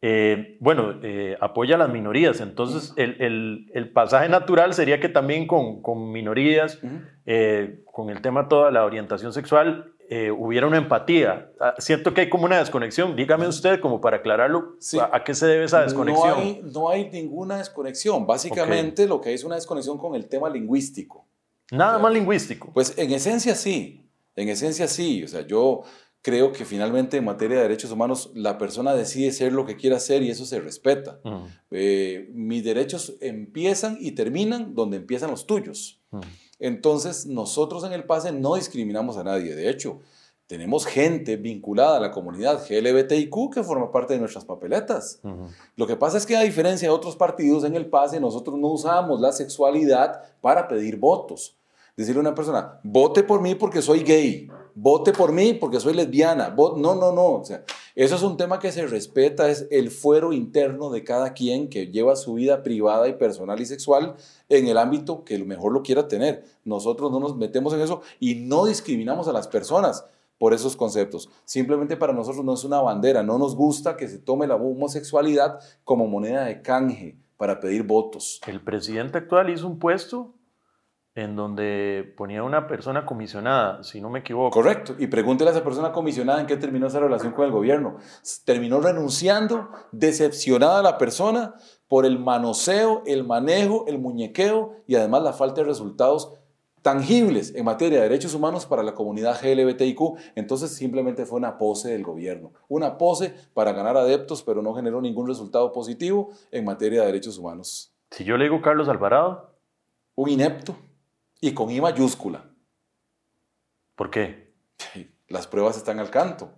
eh, bueno, eh, apoya a las minorías. Entonces, el, el, pasaje natural sería que también con, con minorías, eh, con el tema toda la orientación sexual, hubiera una empatía. Ah, siento que hay como una desconexión. Dígame usted, como para aclararlo, ¿a, qué se debe esa desconexión? No hay, no hay ninguna desconexión. Básicamente lo que hay es una desconexión con el tema lingüístico. Nada más lingüístico. Pues en esencia sí. En esencia sí. O sea, yo creo que finalmente en materia de derechos humanos la persona decide ser lo que quiera ser y eso se respeta. Eh, mis derechos empiezan y terminan donde empiezan los tuyos. Entonces, nosotros en el PASE no discriminamos a nadie. De hecho, tenemos gente vinculada a la comunidad GLBTIQ que forma parte de nuestras papeletas. Lo que pasa es que a diferencia de otros partidos en el PASE, nosotros no usamos la sexualidad para pedir votos. Decirle a una persona, vote por mí porque soy gay vote por mí porque soy lesbiana. no, no, no. O sea, eso es un tema que se respeta, es el fuero interno de cada quien que lleva su vida privada y personal y sexual en el ámbito que lo mejor lo quiera tener. Nosotros no nos metemos en eso y no discriminamos a las personas por esos conceptos. Simplemente para nosotros no es una bandera, no nos gusta que se tome la homosexualidad como moneda de canje para pedir votos. El presidente actual hizo un puesto en donde ponía una persona comisionada, si no me equivoco. Correcto, y pregúntele a esa persona comisionada en qué terminó esa relación con el gobierno. Terminó renunciando, decepcionada la persona por el manoseo, el manejo, el muñequeo y además la falta de resultados tangibles en materia de derechos humanos para la comunidad GLBTIQ. Entonces simplemente fue una pose del gobierno, una pose para ganar adeptos, pero no generó ningún resultado positivo en materia de derechos humanos. Si yo le digo Carlos Alvarado. Un inepto y con I mayúscula. ¿Por qué? Las pruebas están al canto.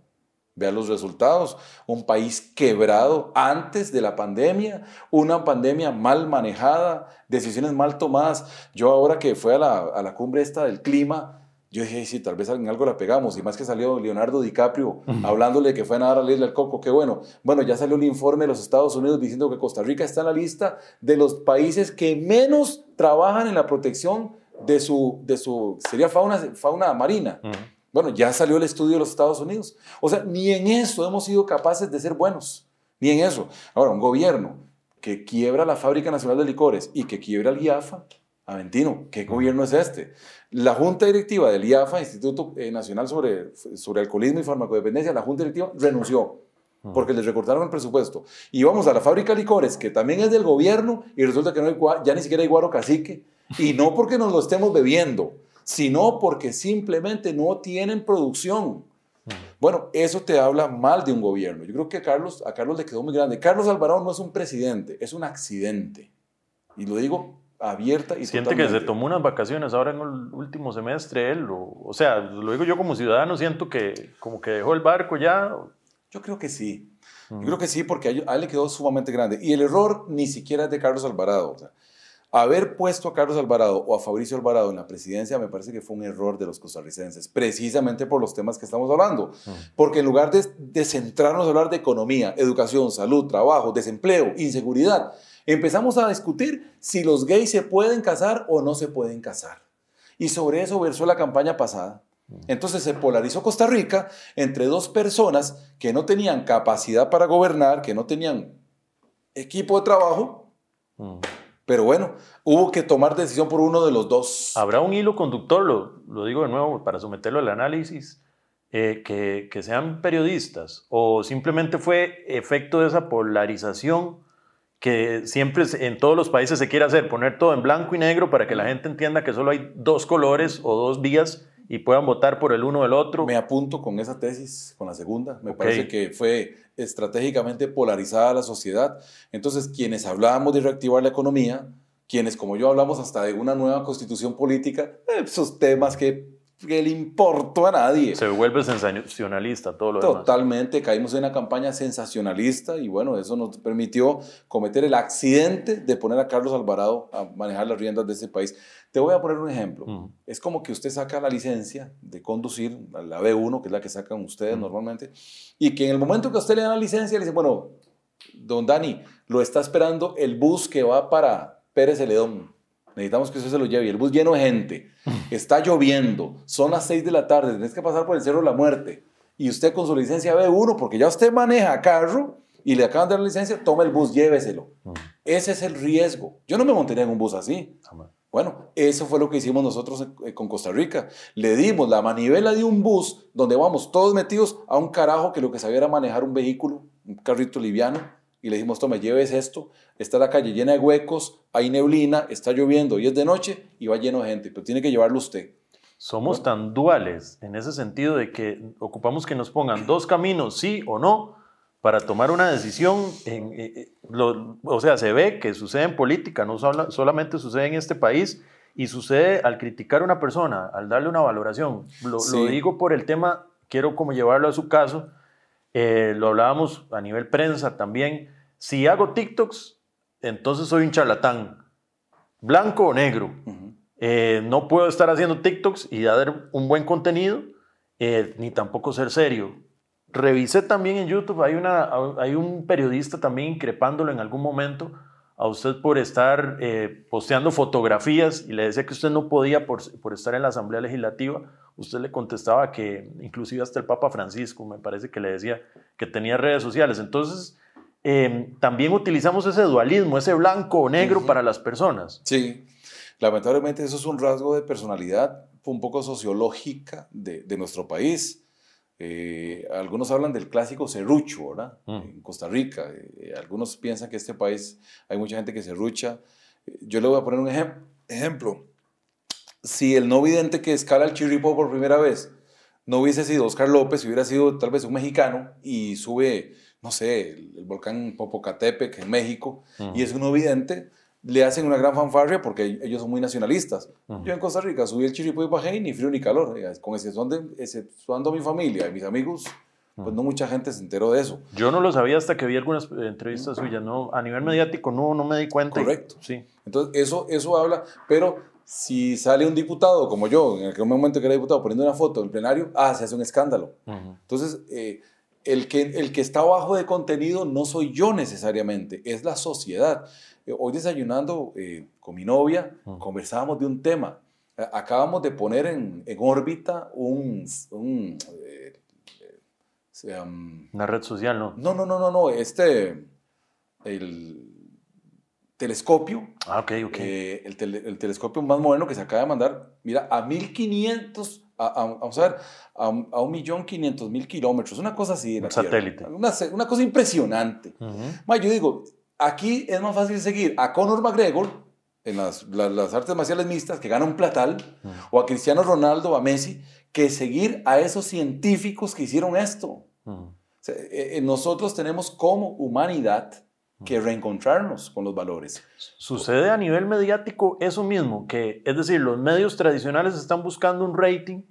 Vean los resultados. Un país quebrado antes de la pandemia, una pandemia mal manejada, decisiones mal tomadas. Yo ahora que fue a la, a la cumbre esta del clima, yo dije, sí, tal vez en algo la pegamos. Y más que salió Leonardo DiCaprio hablándole que fue a nadar a la isla del Coco, qué bueno. Bueno, ya salió el informe de los Estados Unidos diciendo que Costa Rica está en la lista de los países que menos trabajan en la protección de su, de su sería fauna, fauna marina. Bueno, ya salió el estudio de los Estados Unidos. O sea, ni en eso hemos sido capaces de ser buenos, ni en eso. Ahora, un gobierno que quiebra la Fábrica Nacional de Licores y que quiebra el IAFA, Aventino, ¿qué gobierno es este? La Junta Directiva del IAFA, Instituto eh, Nacional sobre, sobre Alcoholismo y Farmacodependencia, la Junta Directiva renunció porque les recortaron el presupuesto. Y vamos a la fábrica de licores, que también es del gobierno, y resulta que no hay, ya ni siquiera hay guaro cacique, y no porque nos lo estemos bebiendo, sino porque simplemente no tienen producción. Bueno, eso te habla mal de un gobierno. Yo creo que a Carlos, a Carlos le quedó muy grande. Carlos Alvarado no es un presidente, es un accidente. Y lo digo abierta y Siente que se tomó unas vacaciones ahora en el último semestre él, o, sea, lo digo yo como ciudadano, siento que como que dejó el barco ya. Yo creo que sí. Yo creo que sí, porque a él, le quedó sumamente grande. Y el error ni siquiera es de Carlos Alvarado. O sea, Haber puesto a Carlos Alvarado o a Fabricio Alvarado en la presidencia me parece que fue un error de los costarricenses, precisamente por los temas que estamos hablando. Porque en lugar de, centrarnos a hablar de economía, educación, salud, trabajo, desempleo, inseguridad, empezamos a discutir si los gays se pueden casar o no se pueden casar. Y sobre eso versó la campaña pasada. Entonces se polarizó Costa Rica entre dos personas que no tenían capacidad para gobernar, que no tenían equipo de trabajo Pero bueno, hubo que tomar decisión por uno de los dos. Habrá un hilo conductor, lo, lo digo de nuevo para someterlo al análisis, eh, que, que, sean periodistas o simplemente fue efecto de esa polarización que siempre en todos los países se quiere hacer, poner todo en blanco y negro para que la gente entienda que solo hay dos colores o dos vías y puedan votar por el uno o el otro. Me apunto con esa tesis, con la segunda. Me parece que fue estratégicamente polarizada la sociedad. Entonces, quienes hablábamos de reactivar la economía, quienes como yo hablamos hasta de una nueva constitución política, esos temas que que le importó a nadie. Se vuelve sensacionalista todo lo Totalmente, caímos en una campaña sensacionalista y bueno, eso nos permitió cometer el accidente de poner a Carlos Alvarado a manejar las riendas de ese país. Te voy a poner un ejemplo. Es como que usted saca la licencia de conducir, la B1, que es la que sacan ustedes normalmente, y que en el momento que usted le da la licencia, le dice, bueno, don Dani, lo está esperando el bus que va para Pérez Celedón necesitamos que usted se lo lleve. Y el bus lleno de gente, está lloviendo, son las 6 de la tarde, tenés que pasar por el Cerro de la Muerte. Y usted con su licencia B1, porque ya usted maneja carro y le acaban de dar la licencia, toma el bus, lléveselo. Ese es el riesgo. Yo no me montaría en un bus así. Bueno, eso fue lo que hicimos nosotros eh, con Costa Rica. Le dimos la manivela de un bus donde vamos todos metidos a un carajo que lo que sabía era manejar un vehículo, un carrito liviano, y le dijimos, tome, lleves esto, está la calle llena de huecos, hay neblina, está lloviendo y es de noche y va lleno de gente, pero tiene que llevarlo usted. Somos tan duales en ese sentido de que ocupamos que nos pongan dos caminos, sí o no, para tomar una decisión. En, eh, eh, o sea, se ve que sucede en política, no solamente sucede en este país, y sucede al criticar a una persona, al darle una valoración. Lo, digo por el tema, quiero como llevarlo a su caso, eh, lo hablábamos a nivel prensa también. Si hago TikToks, entonces soy un charlatán, blanco o negro. Eh, no puedo estar haciendo TikToks y dar un buen contenido, eh, ni tampoco ser serio. Revisé también en YouTube, hay, una, hay un periodista también increpándolo en algún momento a usted por estar eh, posteando fotografías y le decía que usted no podía por, por, estar en la Asamblea Legislativa. Usted le contestaba que inclusive hasta el Papa Francisco me parece que le decía que tenía redes sociales. Entonces, Em, también utilizamos ese dualismo, ese blanco o negro para las personas. Sí, lamentablemente eso es un rasgo de personalidad un poco sociológica de, nuestro país. Eh, algunos hablan del clásico serrucho, ¿verdad? Mm. En Costa Rica. Eh, algunos piensan que este país hay mucha gente que serrucha. Eh, yo le voy a poner un ejemplo. Si el no vidente que escala el chirripo por primera vez no hubiese sido Oscar López, hubiera sido tal vez un mexicano y sube no sé, el, volcán Popocatépetl en México, y es uno evidente, le hacen una gran fanfarria porque ellos son muy nacionalistas. Yo en Costa Rica subí el Chiripo y bajé y ni frío ni calor, con excepción de, exceptuando a mi familia y mis amigos, pues no mucha gente se enteró de eso. Yo no lo sabía hasta que vi algunas entrevistas suyas, no, a nivel mediático no, no me di cuenta. Correcto. sí. Entonces eso, eso habla, pero si sale un diputado como yo, en aquel momento que era diputado, poniendo una foto en plenario, ah, se hace un escándalo. Entonces, eh, el que, el que está abajo de contenido no soy yo necesariamente, es la sociedad. Eh, hoy desayunando eh, con mi novia, conversábamos de un tema. Acabamos de poner en, en órbita un... un eh, Una red social, ¿no? No, no, no, no, no. Este, el telescopio. Ah, ok, ok. el, el, telescopio más moderno que se acaba de mandar, mira, a 1500 vamos a ver, a, un millón quinientos mil kilómetros, una cosa así. un satélite. Una, una, cosa impresionante. yo digo, aquí es más fácil seguir a Conor McGregor en las, las, artes marciales mixtas, que gana un platal, o a Cristiano Ronaldo, a Messi, que seguir a esos científicos que hicieron esto. Eh, eh, nosotros tenemos como humanidad que reencontrarnos con los valores. Sucede a nivel mediático eso mismo, que es decir, los medios tradicionales están buscando un rating,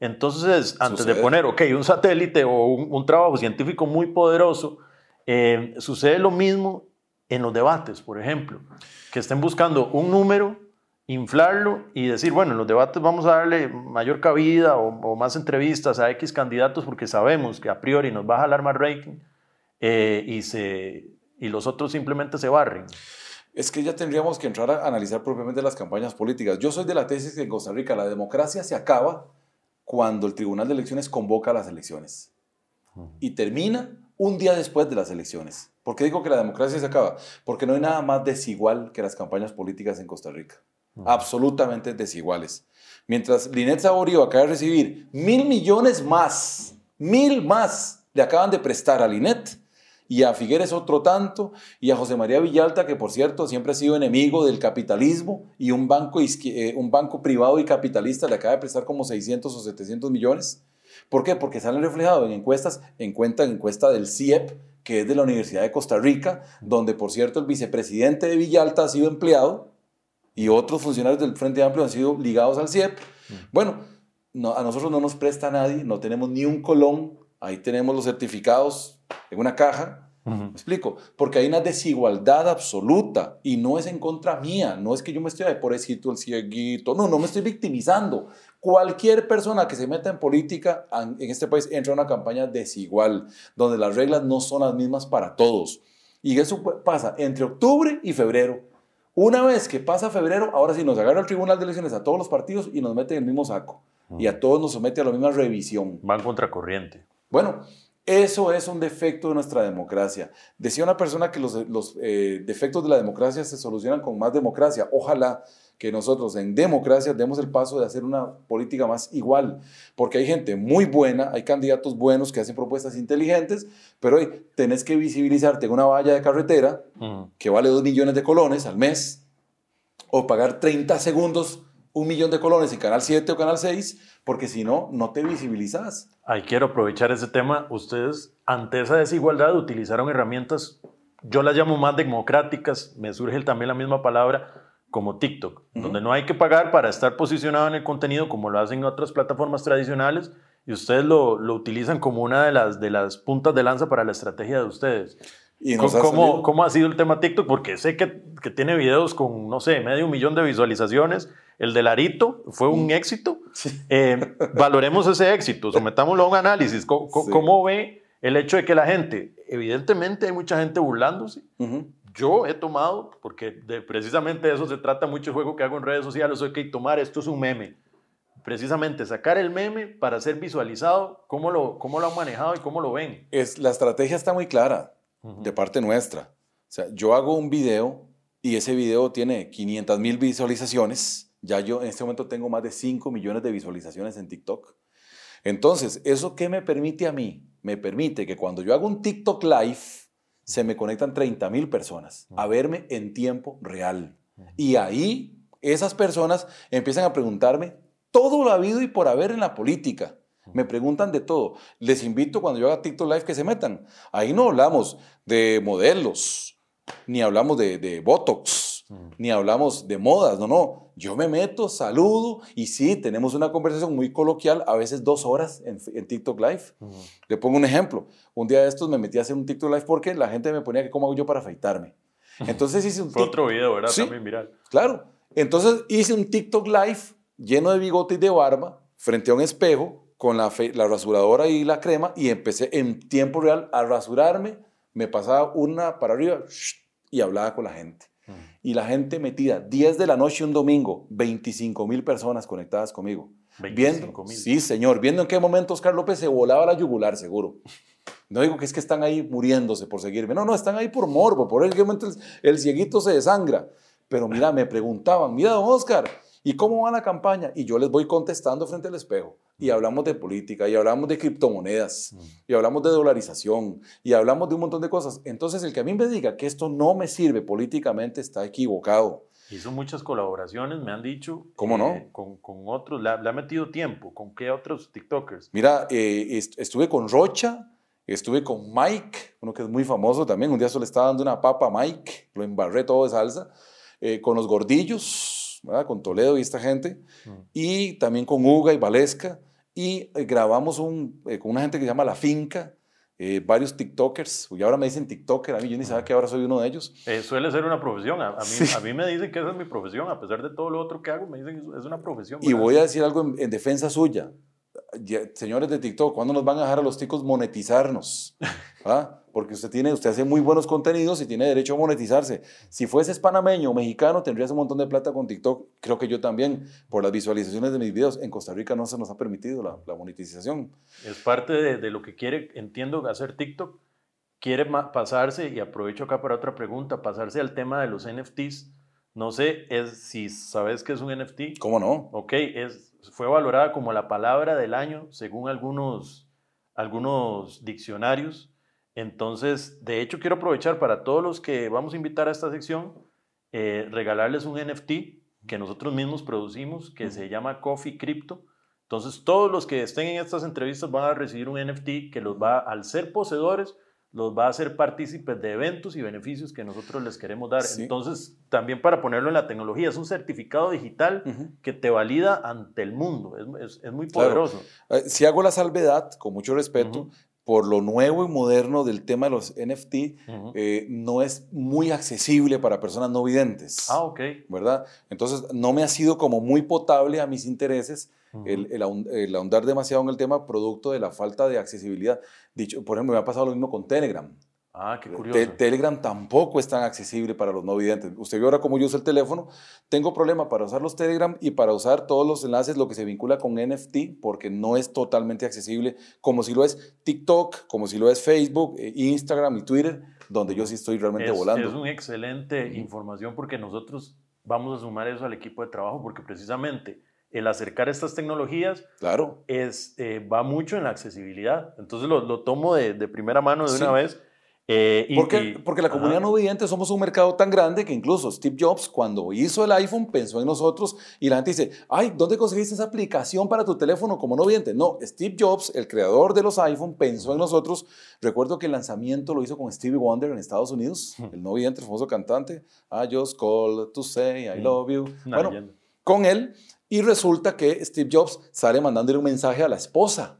entonces antes de poner, ok, un satélite o un, trabajo científico muy poderoso, eh, sucede lo mismo en los debates, por ejemplo, que estén buscando un número, inflarlo y decir, bueno, en los debates vamos a darle mayor cabida o, más entrevistas a X candidatos porque sabemos que a priori nos va a jalar más rating eh, y se y los otros simplemente se barren. Es que ya tendríamos que entrar a analizar propiamente las campañas políticas. Yo soy de la tesis que en Costa Rica la democracia se acaba cuando el Tribunal de Elecciones convoca las elecciones y termina un día después de las elecciones. ¿Por qué digo que la democracia se acaba? Porque no hay nada más desigual que las campañas políticas en Costa Rica. Absolutamente desiguales. Mientras Linet Saborío acaba de recibir mil millones más, mil más le acaban de prestar a Linet y a Figueres otro tanto, y a José María Villalta, que por cierto siempre ha sido enemigo del capitalismo, y un banco, eh, un banco privado y capitalista le acaba de prestar como 600 o 700 millones. ¿Por qué? Porque salen reflejados en encuestas, en cuenta, en encuesta del CIEP, que es de la Universidad de Costa Rica, donde por cierto el vicepresidente de Villalta ha sido empleado y otros funcionarios del Frente Amplio han sido ligados al CIEP. Mm. Bueno, a nosotros no nos presta nadie, no tenemos ni un colón, ahí tenemos los certificados en una caja. ¿Me explico? Porque hay una desigualdad absoluta y no es en contra mía, no es que yo me estoy de pobrecito, el cieguito, no, no me estoy victimizando. Cualquier persona que se meta en política en este país entra en una campaña desigual, donde las reglas no son las mismas para todos. Y eso pasa entre octubre y febrero. Una vez que pasa febrero, ahora sí nos agarra el Tribunal de Elecciones a todos los partidos y nos mete en el mismo saco. Y a todos nos somete a la misma revisión. Van contracorriente. Bueno, eso es un defecto de nuestra democracia. Decía una persona que los, eh, defectos de la democracia se solucionan con más democracia. Ojalá que nosotros en democracia demos el paso de hacer una política más igual, porque hay gente muy buena, hay candidatos buenos que hacen propuestas inteligentes, pero hoy tenés que visibilizarte en una valla de carretera que vale 2 millones de colones al mes, o pagar 30 segundos un millón de colones en Canal 7 o Canal 6, porque si no, no te visibilizas. Ahí quiero aprovechar ese tema. Ustedes, ante esa desigualdad, utilizaron herramientas, yo las llamo más democráticas, me surge también la misma palabra, como TikTok, donde no hay que pagar para estar posicionado en el contenido como lo hacen otras plataformas tradicionales, y ustedes lo, lo utilizan como una de las, de las puntas de lanza para la estrategia de ustedes. ¿Y ¿Cómo, ¿Cómo, ha sido el tema TikTok? Porque sé que, que, tiene videos con, no sé, medio millón de visualizaciones. El de Larito fue un éxito. Eh, valoremos ese éxito, sometámoslo a un análisis. ¿Cómo, ¿Cómo, ve el hecho de que la gente, evidentemente hay mucha gente burlándose? Yo he tomado, porque de, precisamente de eso se trata mucho el juego que hago en redes sociales, hay que tomar, esto es un meme precisamente sacar el meme para ser visualizado, ¿cómo lo, cómo lo han manejado y cómo lo ven? Es, la estrategia está muy clara de parte nuestra. O sea, yo hago un video y ese video tiene 500 mil visualizaciones. Ya yo en este momento tengo más de 5 millones de visualizaciones en TikTok. Entonces, ¿eso qué me permite a mí? Me permite que cuando yo hago un TikTok live, se me conectan 30 mil personas a verme en tiempo real. Y ahí esas personas empiezan a preguntarme todo lo habido y por haber en la política. Me preguntan de todo. Les invito cuando yo haga TikTok Live que se metan. Ahí no hablamos de modelos, ni hablamos de, Botox, mm. ni hablamos de modas. No, no. Yo me meto, saludo y sí, tenemos una conversación muy coloquial, a veces dos horas en, TikTok Live. Le pongo un ejemplo. Un día de estos me metí a hacer un TikTok Live porque la gente me ponía que cómo hago yo para afeitarme. Entonces hice un Fue otro video, ¿verdad? También viral. Claro. Entonces hice un TikTok Live lleno de bigote y de barba frente a un espejo con la, la rasuradora y la crema y empecé en tiempo real a rasurarme. Me pasaba una para arriba y hablaba con la gente. Mm. Y la gente metida, 10 de la noche un domingo, 25 mil personas conectadas conmigo. 25 mil. Sí, señor. Viendo en qué momento Oscar López se volaba la yugular, seguro. No digo que es que están ahí muriéndose por seguirme. No, no, están ahí por morbo. Por el momento el, el cieguito se desangra. Pero mira, me preguntaban, mira, don Oscar, ¿y cómo va la campaña? Y yo les voy contestando frente al espejo y hablamos de política, y hablamos de criptomonedas, mm. y hablamos de dolarización, y hablamos de un montón de cosas. Entonces, el que a mí me diga que esto no me sirve políticamente está equivocado. Hizo muchas colaboraciones, me han dicho. ¿Cómo no? Con, con otros, le ha, metido tiempo. ¿Con qué otros TikTokers? Mira, eh, estuve con Rocha, estuve con Mike, uno que es muy famoso también. Un día solo le estaba dando una papa a Mike, lo embarré todo de salsa. Eh, con los gordillos, ¿verdad? con Toledo y esta gente. Mm. Y también con Uga y Valesca y eh, grabamos un, eh, con una gente que se llama La Finca, eh, varios TikTokers, y ahora me dicen TikToker, a mí yo ni sabía que ahora soy uno de ellos. suele ser una profesión, a, mí, a, mí, me dicen que esa es mi profesión, a pesar de todo lo otro que hago, me dicen que es una profesión. Y voy a decir algo en, en defensa suya, señores de TikTok, ¿cuándo nos van a dejar a los ticos monetizarnos? ¿Ah? Porque usted, tiene, usted hace muy buenos contenidos y tiene derecho a monetizarse. Si fuese panameño o mexicano, tendrías un montón de plata con TikTok. Creo que yo también, por las visualizaciones de mis videos. En Costa Rica no se nos ha permitido la, monetización. Es parte de, de, lo que quiere, entiendo, hacer TikTok. quiere pasarse, y aprovecho acá para otra pregunta, pasarse al tema de los NFTs. No sé es, si sabes qué es un NFT. ¿Cómo no? Ok, es, fue valorada como la palabra del año según algunos, algunos diccionarios. Entonces, de hecho, quiero aprovechar para todos los que vamos a invitar a esta sección, eh, regalarles un NFT que nosotros mismos producimos, que se llama Coffee Crypto. Entonces, todos los que estén en estas entrevistas van a recibir un NFT que los va, al ser poseedores, los va a hacer partícipes de eventos y beneficios que nosotros les queremos dar. Entonces, también para ponerlo en la tecnología, es un certificado digital que te valida ante el mundo. Es, es, muy poderoso. Eh, si hago la salvedad, con mucho respeto, por lo nuevo y moderno del tema de los NFT, eh, no es muy accesible para personas no videntes. Ah, ok. ¿Verdad? Entonces, no me ha sido como muy potable a mis intereses el, el, ahondar demasiado en el tema producto de la falta de accesibilidad. Dicho, por ejemplo, me ha pasado lo mismo con Telegram. Ah, qué curioso. Telegram tampoco es tan accesible para los no videntes. Usted ve ahora cómo yo uso el teléfono. Tengo problema para usar los Telegram y para usar todos los enlaces, lo que se vincula con NFT, porque no es totalmente accesible, como si lo es TikTok, como si lo es Facebook, eh, Instagram y Twitter, donde yo sí estoy realmente volando. Es una excelente información porque nosotros vamos a sumar eso al equipo de trabajo, porque precisamente el acercar estas tecnologías claro. es, eh, va mucho en la accesibilidad. Entonces lo, lo tomo de, de, primera mano de una vez. Eh, porque, porque la comunidad no vidente somos un mercado tan grande que incluso Steve Jobs cuando hizo el iPhone pensó en nosotros y la gente dice, ay, ¿dónde conseguiste esa aplicación para tu teléfono como no vidente? No, Steve Jobs, el creador de los iPhone, pensó en nosotros. Recuerdo que el lanzamiento lo hizo con Stevie Wonder en Estados Unidos, el no vidente, el famoso cantante. I just called to say I love you. bueno, con él y resulta que Steve Jobs sale mandándole un mensaje a la esposa.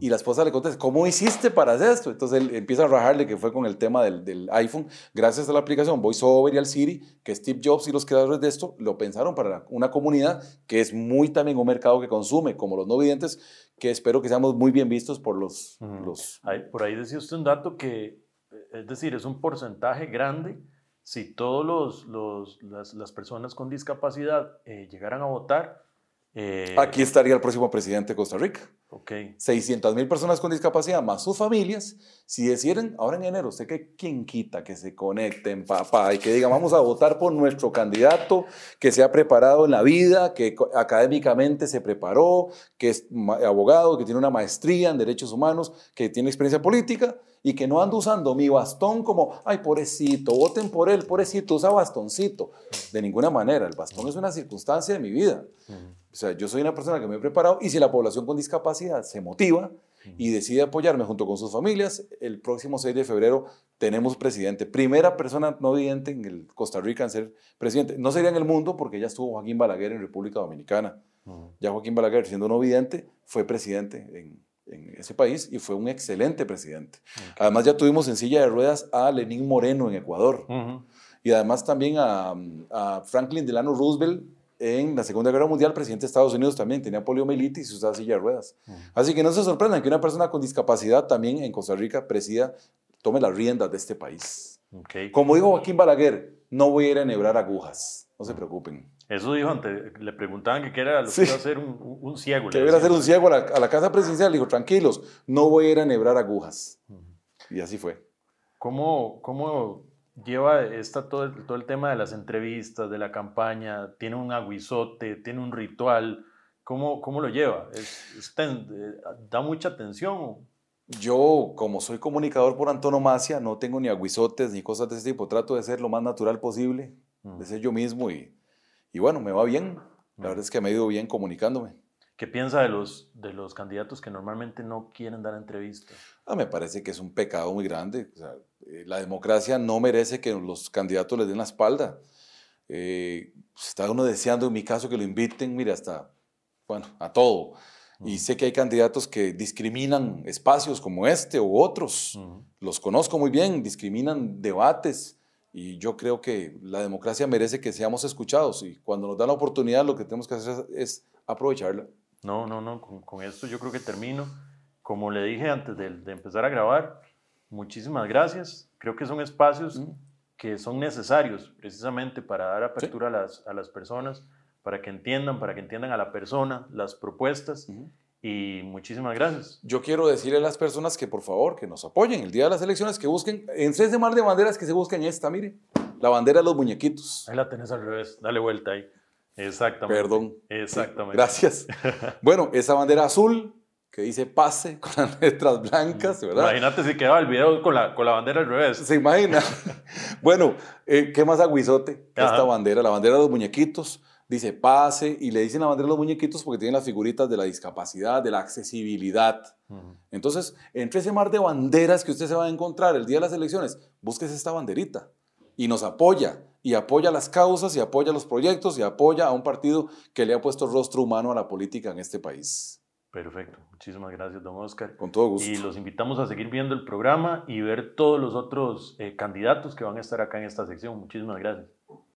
Y la esposa le contesta, ¿cómo hiciste para hacer esto? Entonces él empieza a rajarle que fue con el tema del, del, iPhone. Gracias a la aplicación VoiceOver y al Siri, que Steve Jobs y los creadores de esto lo pensaron para una comunidad que es muy también un mercado que consume, como los no videntes, que espero que seamos muy bien vistos por los... los... por ahí decía usted un dato que, es decir, es un porcentaje grande si todas los, las, personas con discapacidad eh, llegaran a votar. Eh, Aquí estaría el próximo presidente de Costa Rica. Okay. 600 mil personas con discapacidad más sus familias. Si deciden ahora en enero, sé que quien quita que se conecten, papá, y que digan, vamos a votar por nuestro candidato que se ha preparado en la vida, que académicamente se preparó, que es abogado, que tiene una maestría en derechos humanos, que tiene experiencia política y que no ando usando mi bastón como, ay, pobrecito, voten por él, pobrecito, usa bastoncito. De ninguna manera, el bastón es una circunstancia de mi vida. O sea, yo soy una persona que me he preparado y si la población con discapacidad se motiva y decide apoyarme junto con sus familias, el próximo 6 de febrero tenemos presidente. Primera persona no vidente en el Costa Rica en ser presidente. No sería en el mundo porque ya estuvo Joaquín Balaguer en República Dominicana. Ya Joaquín Balaguer, siendo no vidente, fue presidente en, en ese país y fue un excelente presidente. Además ya tuvimos en silla de ruedas a Lenín Moreno en Ecuador y además también a, Franklin Delano Roosevelt en la Segunda Guerra Mundial, presidente de Estados Unidos también tenía poliomielitis y usaba silla de ruedas. Así que no se sorprendan que una persona con discapacidad también en Costa Rica presida, tome las riendas de este país. Como dijo Joaquín Balaguer, no voy a ir a enhebrar agujas, no se preocupen. Eso dijo antes, le preguntaban que qué era lo que iba a hacer un, un, ciego. Que iba a hacer un ciego a la, casa presidencial. Dijo, tranquilos, no voy a ir a enhebrar agujas. Y así fue. ¿Cómo, cómo lleva esta, todo, el, todo el tema de las entrevistas, de la campaña? ¿Tiene un aguizote? ¿Tiene un ritual? ¿Cómo, cómo lo lleva? ¿Es, eh, ¿Da mucha atención? Yo, como soy comunicador por antonomasia, no tengo ni aguizotes ni cosas de ese tipo. Trato de ser lo más natural posible, de ser yo mismo y y bueno, me va bien. La verdad es que me ha ido bien comunicándome. ¿Qué piensa de los, de los candidatos que normalmente no quieren dar entrevistas? Ah, me parece que es un pecado muy grande. Eh, la democracia no merece que los candidatos les den la espalda. Eh, pues, está uno deseando, en mi caso, que lo inviten, mira, hasta, bueno, a todo. Y sé que hay candidatos que discriminan espacios como este u otros. Los conozco muy bien, discriminan debates, y yo creo que la democracia merece que seamos escuchados y cuando nos dan la oportunidad lo que tenemos que hacer es aprovecharla. No, no, no, con, esto yo creo que termino. Como le dije antes de, empezar a grabar, muchísimas gracias. Creo que son espacios que son necesarios precisamente para dar apertura a, las, a, las, personas, para que entiendan, para que entiendan a la persona, las propuestas. y muchísimas gracias. Yo quiero decirle a las personas que por favor, que nos apoyen el día de las elecciones, que busquen, en tres de mar de banderas que se busquen esta, mire, la bandera de los muñequitos. Ahí la tenés al revés, dale vuelta ahí. Exactamente. Perdón. Exactamente. Gracias. bueno, esa bandera azul que dice pase con las letras blancas, ¿verdad? Imagínate si quedaba el video con la, con la bandera al revés. Se imagina. bueno, eh, ¿qué más aguizote? Esta bandera, la bandera de los muñequitos dice pase y le dicen la bandera de los muñequitos porque tienen las figuritas de la discapacidad, de la accesibilidad. Entonces, entre ese mar de banderas que usted se va a encontrar el día de las elecciones, búsquese esta banderita y nos apoya y apoya las causas y apoya los proyectos y apoya a un partido que le ha puesto rostro humano a la política en este país. Perfecto, muchísimas gracias, don Oscar. Con todo gusto. Y los invitamos a seguir viendo el programa y ver todos los otros eh, candidatos que van a estar acá en esta sección. Muchísimas gracias.